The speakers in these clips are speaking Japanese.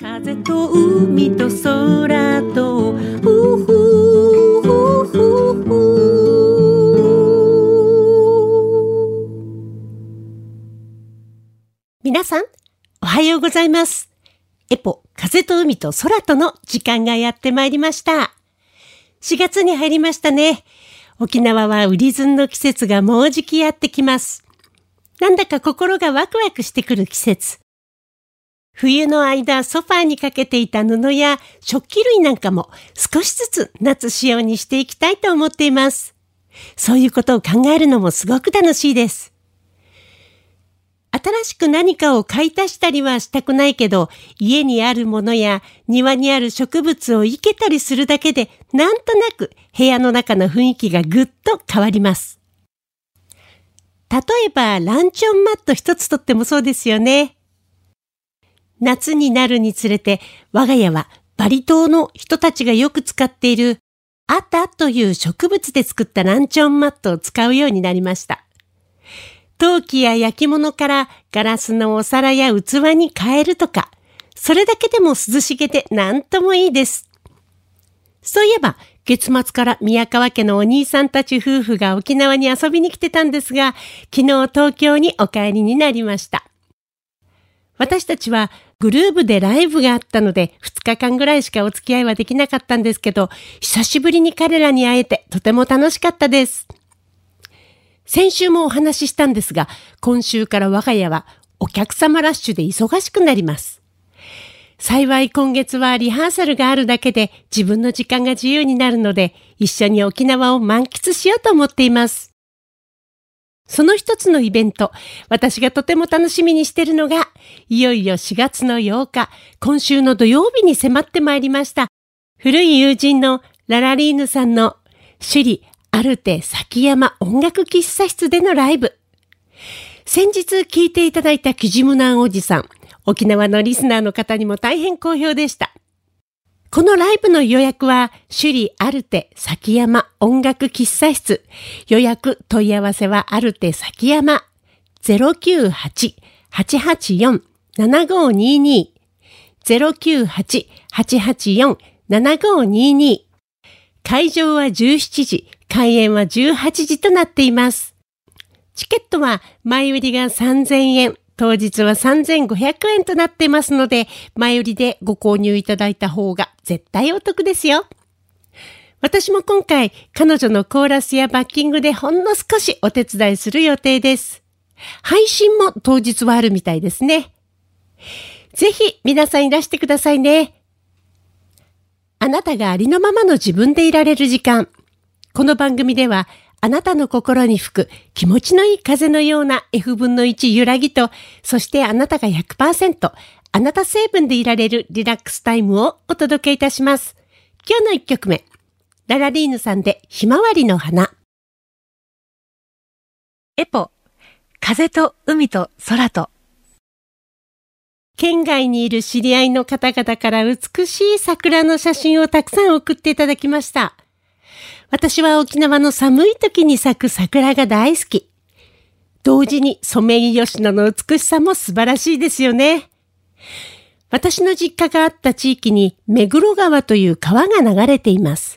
風と海と空とふふふふふ皆さん、おはようございます。エポ、風と海と空との時間がやってまいりました。4月に入りましたね。沖縄は売り寸の季節がもうじきやってきます。なんだか心がワクワクしてくる季節。冬の間ソファーにかけていた布や食器類なんかも少しずつ夏仕様にしていきたいと思っています。そういうことを考えるのもすごく楽しいです。新しく何かを買い足したりはしたくないけど、家にあるものや庭にある植物を生けたりするだけで、なんとなく部屋の中の雰囲気がぐっと変わります。例えば、ランチョンマット一つとってもそうですよね。夏になるにつれて、我が家はバリ島の人たちがよく使っているアタという植物で作ったランチョンマットを使うようになりました。陶器や焼き物からガラスのお皿や器に変えるとか、それだけでも涼しげで何ともいいです。そういえば、月末から宮川家のお兄さんたち夫婦が沖縄に遊びに来てたんですが、昨日東京にお帰りになりました。私たちはグルーブでライブがあったので2日間ぐらいしかお付き合いはできなかったんですけど、久しぶりに彼らに会えてとても楽しかったです。先週もお話ししたんですが、今週から我が家はお客様ラッシュで忙しくなります。幸い今月はリハーサルがあるだけで自分の時間が自由になるので、一緒に沖縄を満喫しようと思っています。その一つのイベント、私がとても楽しみにしているのが、いよいよ4月の8日、今週の土曜日に迫ってまいりました。古い友人のララリーヌさんの首里アルテ崎山音楽喫茶室でのライブ。先日聞いていただいたキジムナンおじさん、沖縄のリスナーの方にも大変好評でした。このライブの予約は、首里アルテ崎山音楽喫茶室。予約問い合わせはアルテ崎山098-884-7522 098-884-7522会場は17時、開演は18時となっています。チケットは前売りが3000円、当日は3500円となってますので、前売りでご購入いただいた方が絶対お得ですよ。私も今回、彼女のコーラスやバッキングでほんの少しお手伝いする予定です。配信も当日はあるみたいですね。ぜひ皆さんいらしてくださいね。あなたがありのままの自分でいられる時間。この番組では、あなたの心に吹く気持ちのいい風のような F 分の1揺らぎと、そしてあなたが100%、あなた成分でいられるリラックスタイムをお届けいたします。今日の1曲目、ララリーヌさんでひまわりの花。エポ、風と海と空と。県外にいる知り合いの方々から美しい桜の写真をたくさん送っていただきました。私は沖縄の寒い時に咲く桜が大好き。同時にソメイヨシノの美しさも素晴らしいですよね。私の実家があった地域に目黒川という川が流れています。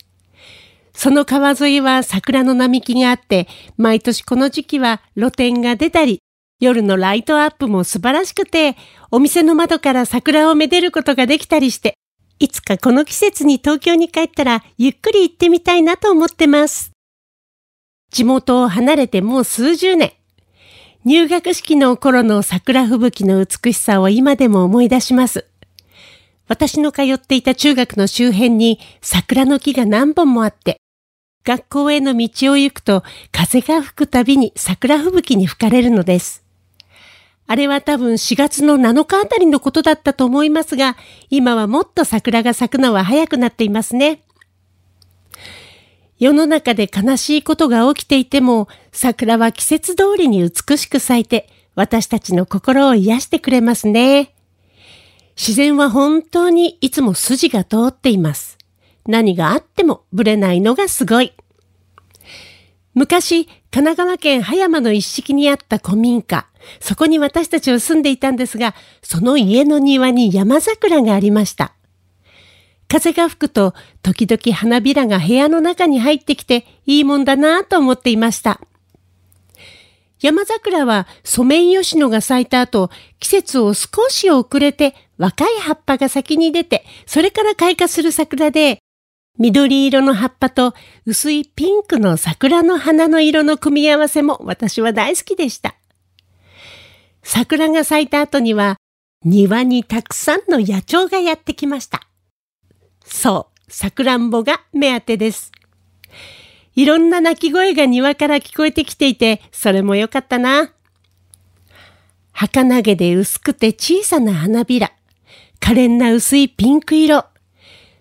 その川沿いは桜の並木があって、毎年この時期は露店が出たり、夜のライトアップも素晴らしくて、お店の窓から桜をめでることができたりして、いつかこの季節に東京に帰ったらゆっくり行ってみたいなと思ってます。地元を離れてもう数十年。入学式の頃の桜吹雪の美しさを今でも思い出します。私の通っていた中学の周辺に桜の木が何本もあって、学校への道を行くと風が吹くたびに桜吹雪に吹かれるのです。あれは多分4月の7日あたりのことだったと思いますが、今はもっと桜が咲くのは早くなっていますね。世の中で悲しいことが起きていても、桜は季節通りに美しく咲いて、私たちの心を癒してくれますね。自然は本当にいつも筋が通っています。何があってもぶれないのがすごい。昔、神奈川県葉山の一式にあった古民家、そこに私たちは住んでいたんですが、その家の庭に山桜がありました。風が吹くと、時々花びらが部屋の中に入ってきて、いいもんだなぁと思っていました。山桜はソメイヨシノが咲いた後、季節を少し遅れて若い葉っぱが先に出て、それから開花する桜で、緑色の葉っぱと薄いピンクの桜の花の色の組み合わせも私は大好きでした。桜が咲いた後には庭にたくさんの野鳥がやってきました。そう、桜んぼが目当てです。いろんな鳴き声が庭から聞こえてきていて、それもよかったな。儚げで薄くて小さな花びら、可憐な薄いピンク色。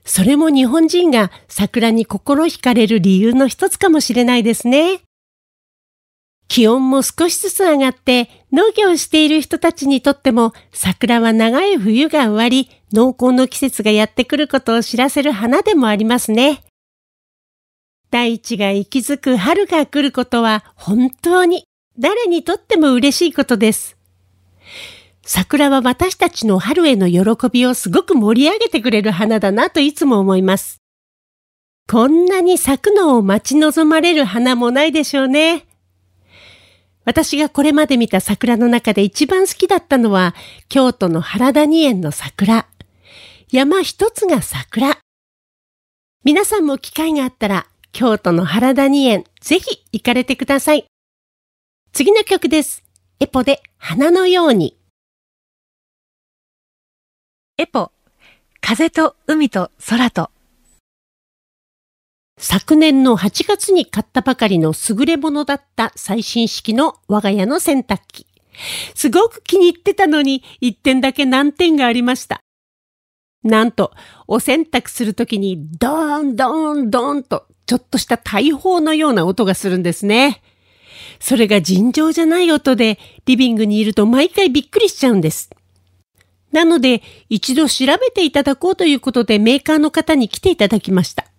それも日本人が桜に心惹かれる理由の一つかもしれないですね。気温も少しずつ上がって農業している人たちにとっても桜は長い冬が終わり濃厚の季節がやってくることを知らせる花でもありますね。大地が息づく春が来ることは本当に誰にとっても嬉しいことです。桜は私たちの春への喜びをすごく盛り上げてくれる花だなといつも思います。こんなに咲くのを待ち望まれる花もないでしょうね。私がこれまで見た桜の中で一番好きだったのは、京都の原谷園の桜。山一つが桜。皆さんも機会があったら、京都の原谷園、ぜひ行かれてください。次の曲です。エポで花のように。エポ、風と海と空と。昨年の8月に買ったばかりの優れものだった最新式の我が家の洗濯機。すごく気に入ってたのに一点だけ難点がありました。なんと、お洗濯するときにドーンドーンドーンとちょっとした大砲のような音がするんですね。それが尋常じゃない音でリビングにいると毎回びっくりしちゃうんです。なので一度調べていただこうということでメーカーの方に来ていただきました。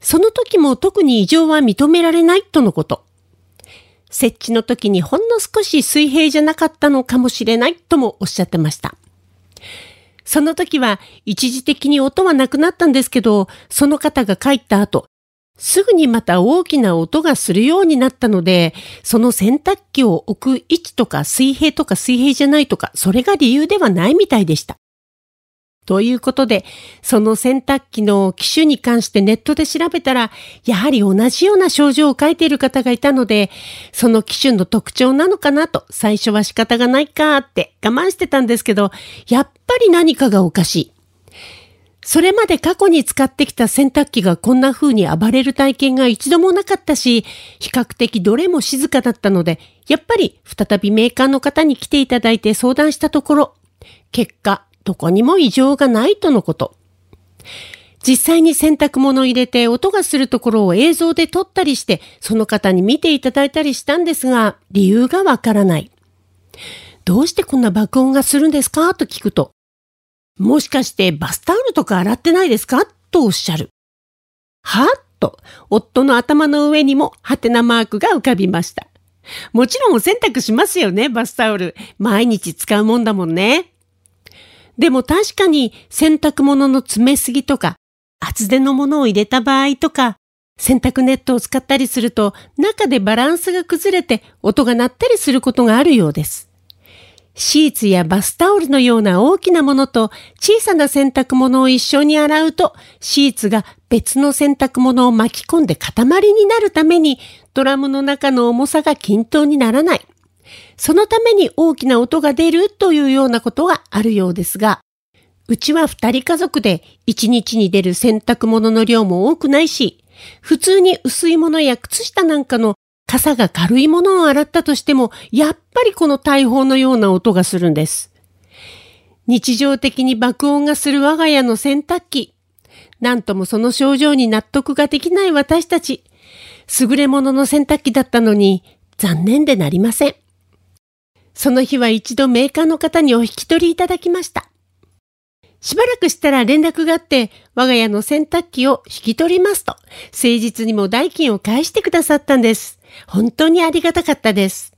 その時も特に異常は認められないとのこと。設置の時にほんの少し水平じゃなかったのかもしれないともおっしゃってました。その時は一時的に音はなくなったんですけど、その方が帰った後、すぐにまた大きな音がするようになったので、その洗濯機を置く位置とか水平とか水平じゃないとか、それが理由ではないみたいでした。ということで、その洗濯機の機種に関してネットで調べたら、やはり同じような症状を書いている方がいたので、その機種の特徴なのかなと、最初は仕方がないかって我慢してたんですけど、やっぱり何かがおかしい。それまで過去に使ってきた洗濯機がこんな風に暴れる体験が一度もなかったし、比較的どれも静かだったので、やっぱり再びメーカーの方に来ていただいて相談したところ、結果、どこにも異常がないとのこと。実際に洗濯物を入れて音がするところを映像で撮ったりして、その方に見ていただいたりしたんですが、理由がわからない。どうしてこんな爆音がするんですか？と聞くと、もしかしてバスタオルとか洗ってないですか？とおっしゃる。はと、夫の頭の上にもハテナマークが浮かびました。もちろんお洗濯しますよね、バスタオル。毎日使うもんだもんね。でも確かに洗濯物の詰めすぎとか、厚手のものを入れた場合とか、洗濯ネットを使ったりすると中でバランスが崩れて音が鳴ったりすることがあるようです。シーツやバスタオルのような大きなものと小さな洗濯物を一緒に洗うとシーツが別の洗濯物を巻き込んで塊になるためにドラムの中の重さが均等にならない。そのために大きな音が出るというようなことがあるようですが、うちは二人家族で一日に出る洗濯物の量も多くないし、普通に薄いものや靴下なんかの傘が軽いものを洗ったとしても、やっぱりこの大砲のような音がするんです。日常的に爆音がする我が家の洗濯機。なんともその症状に納得ができない私たち。優れものの洗濯機だったのに、残念でなりません。その日は一度メーカーの方にお引き取りいただきました。しばらくしたら連絡があって、我が家の洗濯機を引き取りますと、誠実にも代金を返してくださったんです。本当にありがたかったです。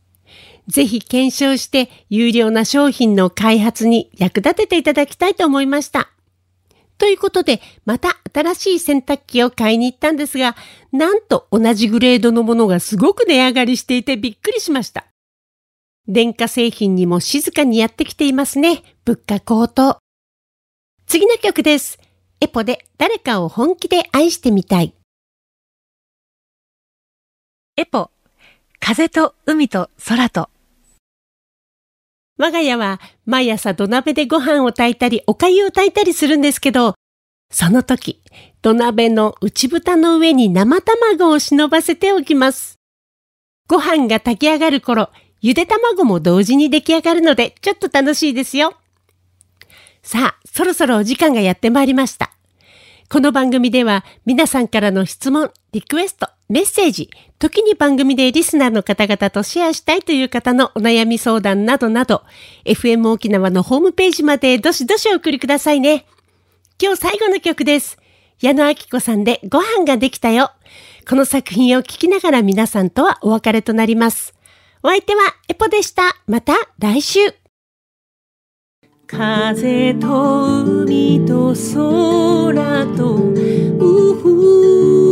ぜひ検証して有料な商品の開発に役立てていただきたいと思いました。ということで、また新しい洗濯機を買いに行ったんですが、なんと同じグレードのものがすごく値上がりしていてびっくりしました。電化製品にも静かにやってきていますね。物価高騰。次の曲です。エポで誰かを本気で愛してみたい。エポ、風と海と空と。我が家は毎朝土鍋でご飯を炊いたりお粥を炊いたりするんですけど、その時、土鍋の内蓋の上に生卵を忍ばせておきます。ご飯が炊き上がる頃、ゆで卵も同時に出来上がるので、ちょっと楽しいですよ。さあ、そろそろお時間がやってまいりました。この番組では皆さんからの質問、リクエスト、メッセージ、時に番組でリスナーの方々とシェアしたいという方のお悩み相談などなど、FM 沖縄のホームページまでどしどしお送りくださいね。今日最後の曲です。矢野明子さんでご飯ができたよ。この作品を聞きながら皆さんとはお別れとなります。お相手はエポでした。また来週。風と海と空と、うふ